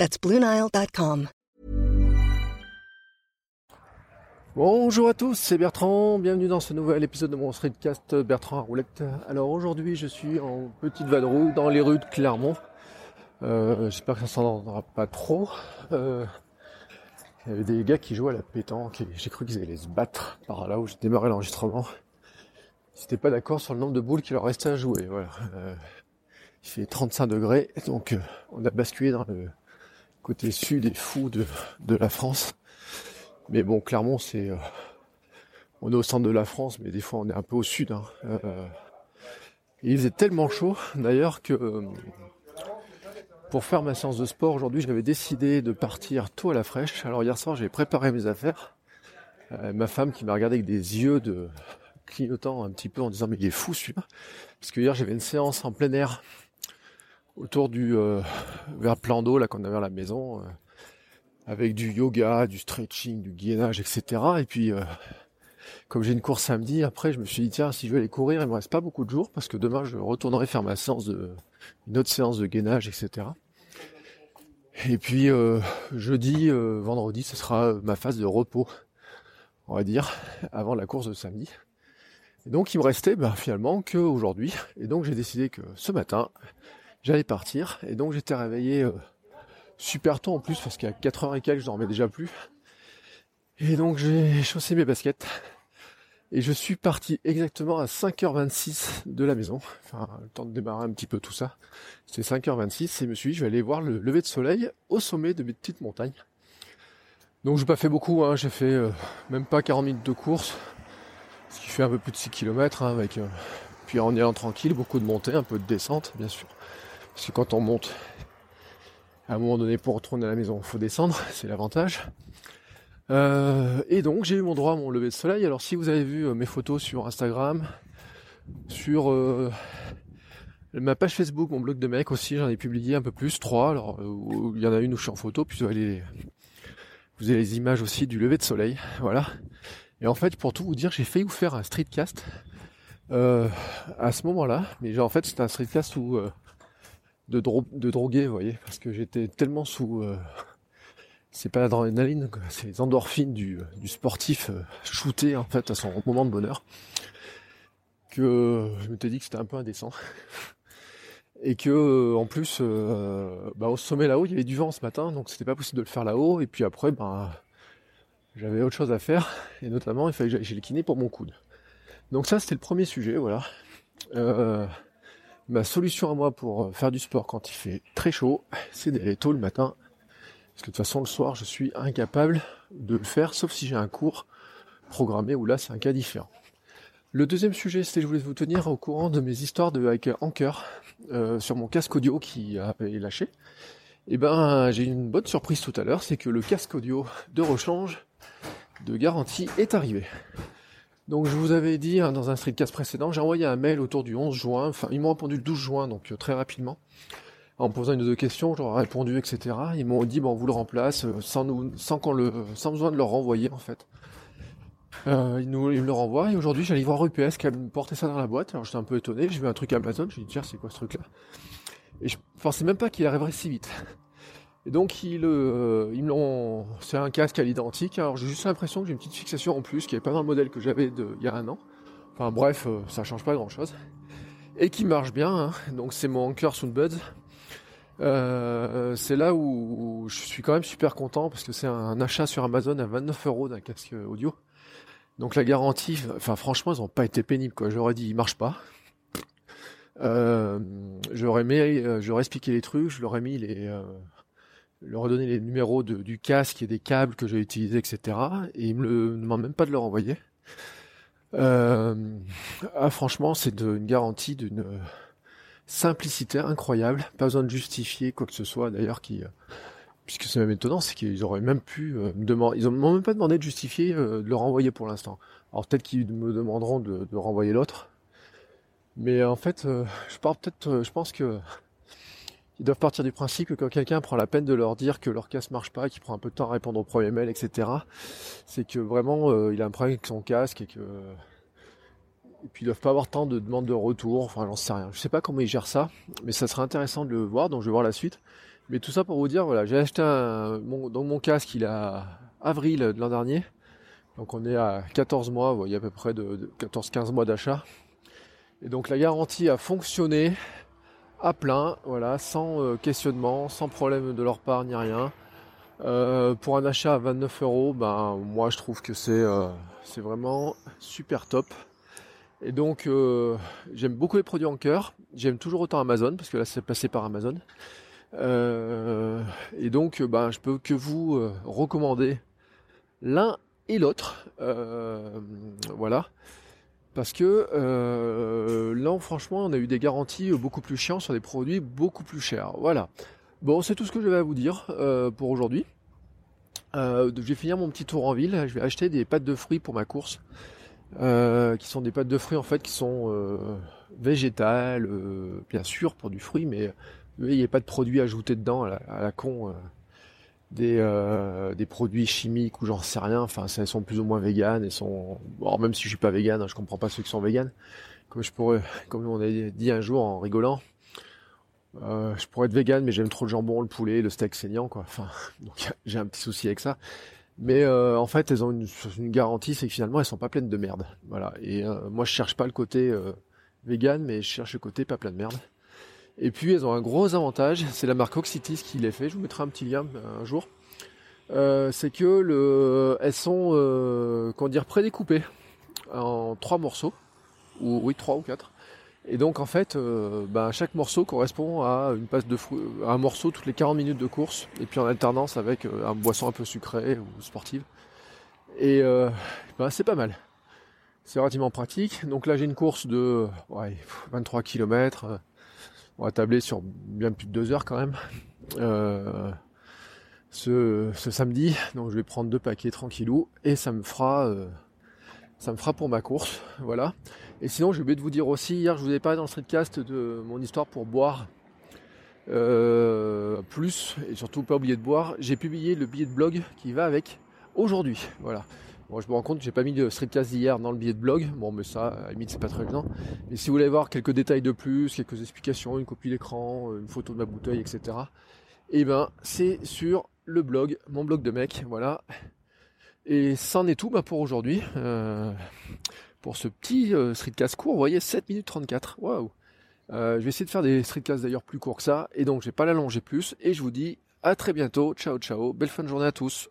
That's. Bonjour à tous, c'est Bertrand. Bienvenue dans ce nouvel épisode de mon streetcast Bertrand à roulette. Alors aujourd'hui, je suis en petite vadrouille dans les rues de Clermont. Euh, J'espère que ça s'en entendra pas trop. Euh, il y avait des gars qui jouaient à la pétanque et j'ai cru qu'ils allaient se battre par là où j'ai démarré l'enregistrement. Ils n'étaient pas d'accord sur le nombre de boules qu'il leur restait à jouer. Voilà. Euh, il fait 35 degrés, donc on a basculé dans le côté sud et fou de, la France. Mais bon, Clermont, c'est... Euh, on est au centre de la France, mais des fois on est un peu au sud. Hein. Euh, il faisait tellement chaud, d'ailleurs, que pour faire ma séance de sport aujourd'hui, j'avais décidé de partir tôt à la fraîche. Alors hier soir, j'ai préparé mes affaires. Euh, ma femme qui m'a regardé avec des yeux de clignotant un petit peu en disant mais il est fou celui-là. Parce que hier j'avais une séance en plein air autour du euh, vers plan d'eau là qu'on avait à la maison, euh, avec du yoga, du stretching, du gainage, etc. Et puis euh, comme j'ai une course samedi, après je me suis dit tiens si je vais aller courir, il me reste pas beaucoup de jours parce que demain je retournerai faire ma séance de une autre séance de gainage, etc. Et puis euh, jeudi, vendredi, ce sera ma phase de repos, on va dire, avant la course de samedi. Et donc il me restait ben, finalement que aujourd'hui. Et donc j'ai décidé que ce matin, j'allais partir. Et donc j'étais réveillé euh, super tôt en plus, parce qu'à 4h et quelques, je dormais déjà plus. Et donc j'ai chaussé mes baskets. Et je suis parti exactement à 5h26 de la maison. Enfin, le temps de démarrer un petit peu tout ça. C'était 5h26 et je me suis dit, je vais aller voir le lever de soleil au sommet de mes petites montagnes. Donc j'ai pas fait beaucoup, hein. j'ai fait euh, même pas 40 minutes de course, ce qui fait un peu plus de 6 km hein, avec euh, puis en y allant tranquille, beaucoup de montée, un peu de descente bien sûr. Parce que quand on monte, à un moment donné pour retourner à la maison, il faut descendre, c'est l'avantage. Euh, et donc j'ai eu mon droit à mon lever de soleil. Alors si vous avez vu euh, mes photos sur Instagram, sur euh, ma page Facebook, mon blog de mec aussi, j'en ai publié un peu plus, trois. Alors il y en a une où je suis en photo, puis vous avez les, vous avez les images aussi du lever de soleil, voilà. Et en fait, pour tout vous dire, j'ai failli vous faire un streetcast à ce moment-là, mais en fait c'était un streetcast où de, dro de drogué, vous voyez, parce que j'étais tellement sous euh, c'est pas l'adrénaline, c'est les endorphines du, du sportif euh, en fait à son moment de bonheur. Que euh, je m'étais dit que c'était un peu indécent. Et que euh, en plus, euh, bah, au sommet là-haut, il y avait du vent ce matin, donc c'était pas possible de le faire là-haut. Et puis après, bah, j'avais autre chose à faire, et notamment il fallait que j'aille le kiné pour mon coude. Donc ça, c'était le premier sujet, voilà. Euh, ma solution à moi pour faire du sport quand il fait très chaud, c'est d'aller tôt le matin parce que de toute façon, le soir, je suis incapable de le faire, sauf si j'ai un cours programmé où là, c'est un cas différent. Le deuxième sujet, c'était je voulais vous tenir au courant de mes histoires de avec Anker euh, sur mon casque audio qui avait lâché. Et ben, j'ai une bonne surprise tout à l'heure, c'est que le casque audio de rechange de garantie est arrivé. Donc je vous avais dit hein, dans un streetcast précédent, j'ai envoyé un mail autour du 11 juin, enfin ils m'ont répondu le 12 juin, donc euh, très rapidement en posant une ou deux questions, je répondu, etc. Ils m'ont dit, bon, on vous le remplace, euh, sans nous, sans qu'on le, sans besoin de leur renvoyer, en fait. Euh, ils, nous, ils me le renvoient, et aujourd'hui, j'allais voir UPS qui a porté ça dans la boîte. Alors, j'étais un peu étonné, j'ai vu un truc Amazon, j'ai dit, tiens, c'est quoi ce truc-là? Et je pensais même pas qu'il arriverait si vite. Et donc, ils, euh, ils l'ont, c'est un casque à l'identique. Alors, j'ai juste l'impression que j'ai une petite fixation en plus, qui n'est pas dans le modèle que j'avais il y a un an. Enfin, bref, euh, ça change pas grand chose. Et qui marche bien, hein. Donc, c'est mon Anker Soundbuds. Euh, c'est là où, je suis quand même super content parce que c'est un achat sur Amazon à 29 euros d'un casque audio. Donc la garantie, enfin franchement, ils ont pas été pénibles quoi. J'aurais dit, il marche pas. Euh, j'aurais euh, j'aurais expliqué les trucs, je leur ai mis les, euh, leur donné les numéros du casque et des câbles que j'ai utilisés, etc. Et ils me le demandent même pas de leur envoyer. Euh, ah, franchement, c'est une garantie d'une simplicité incroyable, pas besoin de justifier quoi que ce soit d'ailleurs qui puisque c'est même étonnant, c'est qu'ils auraient même pu me demander, ils m'ont même pas demandé de justifier de le renvoyer pour l'instant. Alors peut-être qu'ils me demanderont de, de renvoyer l'autre, mais en fait, je pars peut-être, je pense que ils doivent partir du principe que quand quelqu'un prend la peine de leur dire que leur casque marche pas, qu'il prend un peu de temps à répondre au premier mail, etc., c'est que vraiment euh, il a un problème avec son casque et que et puis ils doivent pas avoir tant de demandes de retour, enfin j'en sais rien. Je sais pas comment ils gèrent ça, mais ça serait intéressant de le voir, donc je vais voir la suite. Mais tout ça pour vous dire, voilà, j'ai acheté mon, mon casque, il à avril de l'an dernier. Donc on est à 14 mois, vous voyez à peu près de 14-15 mois d'achat. Et donc la garantie a fonctionné à plein, voilà, sans euh, questionnement, sans problème de leur part ni rien. Euh, pour un achat à 29 euros, ben moi je trouve que c'est euh, vraiment super top. Et donc j'aime beaucoup les produits en cœur. J'aime toujours autant Amazon parce que là c'est passé par Amazon. et donc ben je peux que vous recommander l'un et l'autre. voilà. Parce que euh, là, franchement, on a eu des garanties beaucoup plus chiantes sur des produits beaucoup plus chers. Voilà. Bon, c'est tout ce que je vais vous dire euh, pour aujourd'hui. Euh, je vais finir mon petit tour en ville. Je vais acheter des pâtes de fruits pour ma course. qui sont des pâtes de fruits en fait qui sont végétales, bien sûr pour du fruit, mais il n'y a pas de produits ajoutés dedans à la con des, euh, des produits chimiques ou j'en sais rien. Enfin, elles sont plus ou moins véganes et sont. Bon, même si je suis pas végane, hein, je comprends pas ceux qui sont véganes. Comme je pourrais, comme on a dit un jour en rigolant, euh, je pourrais être végane, mais j'aime trop le jambon, le poulet, le steak saignant, quoi. Enfin, donc j'ai un petit souci avec ça. Mais euh, en fait, elles ont une, garantie, c'est que finalement, elles sont pas pleines de merde. Voilà. Et moi, je cherche pas le côté vegan, mais je cherche le côté pas plein de merde. Et puis elles ont un gros avantage, c'est la marque Oxitis qui les fait, je vous mettrai un petit lien euh, un jour. Euh, c'est que le, elles sont euh, comment dire prédécoupées en trois morceaux, ou oui trois ou quatre. Et donc en fait, bah, chaque morceau correspond à une passe de fruits, un morceau toutes les 40 minutes de course, et puis en alternance avec un boisson un peu sucré ou sportive. Et bah, c'est pas mal. C'est relativement pratique. Donc là j'ai une course de ouais, 23 km on va tabler sur bien plus de deux heures quand même. Euh, ce, samedi, donc je vais prendre deux paquets tranquillou et ça me fera, euh, ça me fera pour ma course, voilà. Et sinon, j'ai oublié de vous dire aussi, hier je vous ai parlé dans le streetcast de mon histoire pour boire euh, plus et surtout pas oublier de boire. J'ai publié le billet de blog qui va avec aujourd'hui, voilà. Bon, je me rends compte j'ai pas mis de streetcast d'hier dans le billet de blog. Bon, mais ça, à la limite, c'est pas très gênant. Mais si vous voulez voir quelques détails de plus, quelques explications, une copie d'écran, une photo de ma bouteille, etc. Eh ben, c'est sur le blog, mon blog de mec, voilà. Et c'en est tout bah, pour aujourd'hui. Euh, pour ce petit euh, streetcast court, vous voyez, 7 minutes 34. Waouh euh, Je vais essayer de faire des streetcasts d'ailleurs plus courts que ça. Et donc, je vais pas l'allonger plus. Et je vous dis à très bientôt. Ciao, ciao. Belle fin de journée à tous.